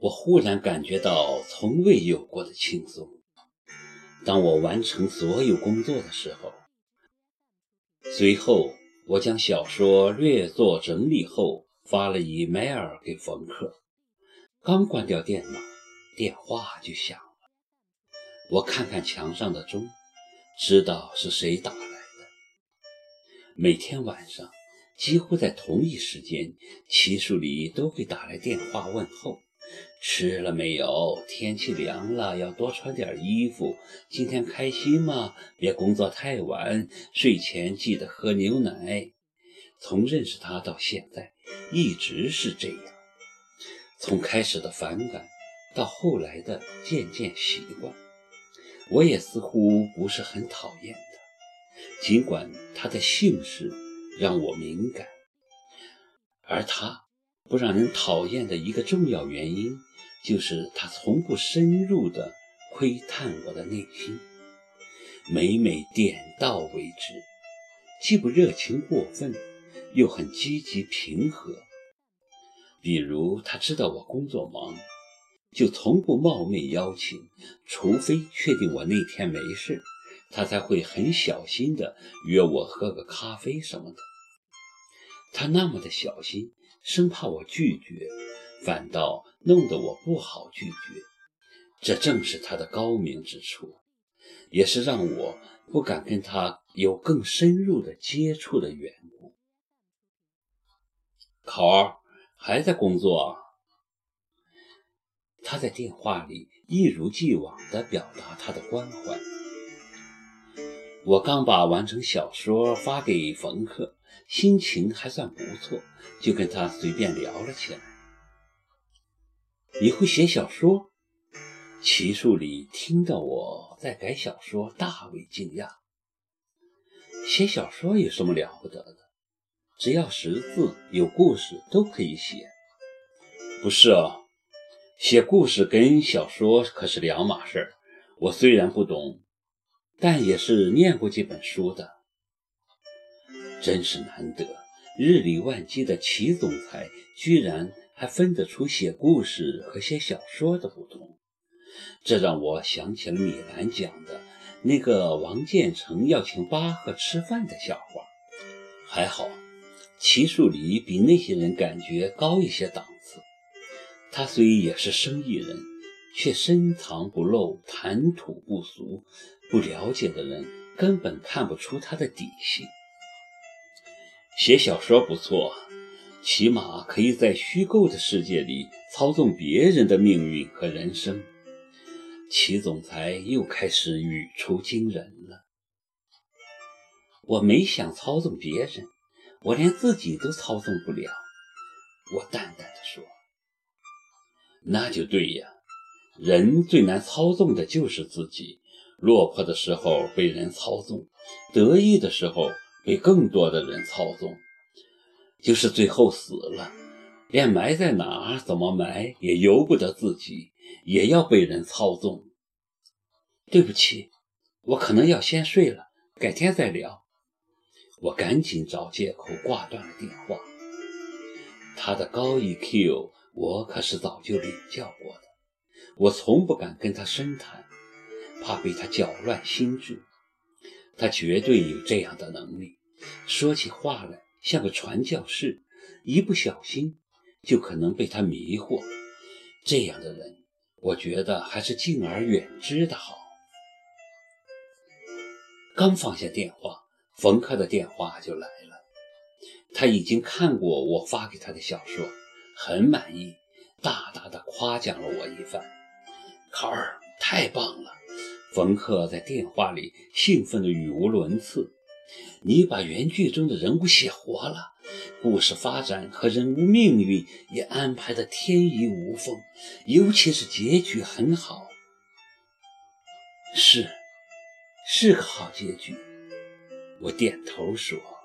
我忽然感觉到从未有过的轻松。当我完成所有工作的时候，随后我将小说略作整理后发了 email 给冯克。刚关掉电脑，电话就响了。我看看墙上的钟，知道是谁打来的。每天晚上，几乎在同一时间，齐树礼都会打来电话问候。吃了没有？天气凉了，要多穿点衣服。今天开心吗？别工作太晚，睡前记得喝牛奶。从认识他到现在，一直是这样。从开始的反感，到后来的渐渐习惯，我也似乎不是很讨厌他。尽管他的姓氏让我敏感，而他。不让人讨厌的一个重要原因，就是他从不深入地窥探我的内心，每每点到为止，既不热情过分，又很积极平和。比如，他知道我工作忙，就从不冒昧邀请，除非确定我那天没事，他才会很小心地约我喝个咖啡什么的。他那么的小心。生怕我拒绝，反倒弄得我不好拒绝。这正是他的高明之处，也是让我不敢跟他有更深入的接触的缘故。考儿还在工作？他在电话里一如既往地表达他的关怀。我刚把完成小说发给冯克。心情还算不错，就跟他随便聊了起来。你会写小说？齐树礼听到我在改小说，大为惊讶。写小说有什么了不得的？只要识字、有故事都可以写。不是哦，写故事跟小说可是两码事儿。我虽然不懂，但也是念过几本书的。真是难得，日理万机的齐总裁居然还分得出写故事和写小说的不同。这让我想起了米兰讲的那个王建成要请巴赫吃饭的笑话。还好，齐树礼比那些人感觉高一些档次。他虽也是生意人，却深藏不露，谈吐不俗，不了解的人根本看不出他的底细。写小说不错，起码可以在虚构的世界里操纵别人的命运和人生。齐总裁又开始语出惊人了。我没想操纵别人，我连自己都操纵不了。我淡淡的说：“那就对呀，人最难操纵的就是自己。落魄的时候被人操纵，得意的时候。”被更多的人操纵，就是最后死了，连埋在哪儿、怎么埋也由不得自己，也要被人操纵。对不起，我可能要先睡了，改天再聊。我赶紧找借口挂断了电话。他的高 EQ，我可是早就领教过的，我从不敢跟他深谈，怕被他搅乱心智。他绝对有这样的能力，说起话来像个传教士，一不小心就可能被他迷惑。这样的人，我觉得还是敬而远之的好。刚放下电话，冯克的电话就来了。他已经看过我发给他的小说，很满意，大大的夸奖了我一番。卡尔，太棒了！冯克在电话里兴奋的语无伦次：“你把原剧中的人物写活了，故事发展和人物命运也安排的天衣无缝，尤其是结局很好。”“是，是个好结局。”我点头说。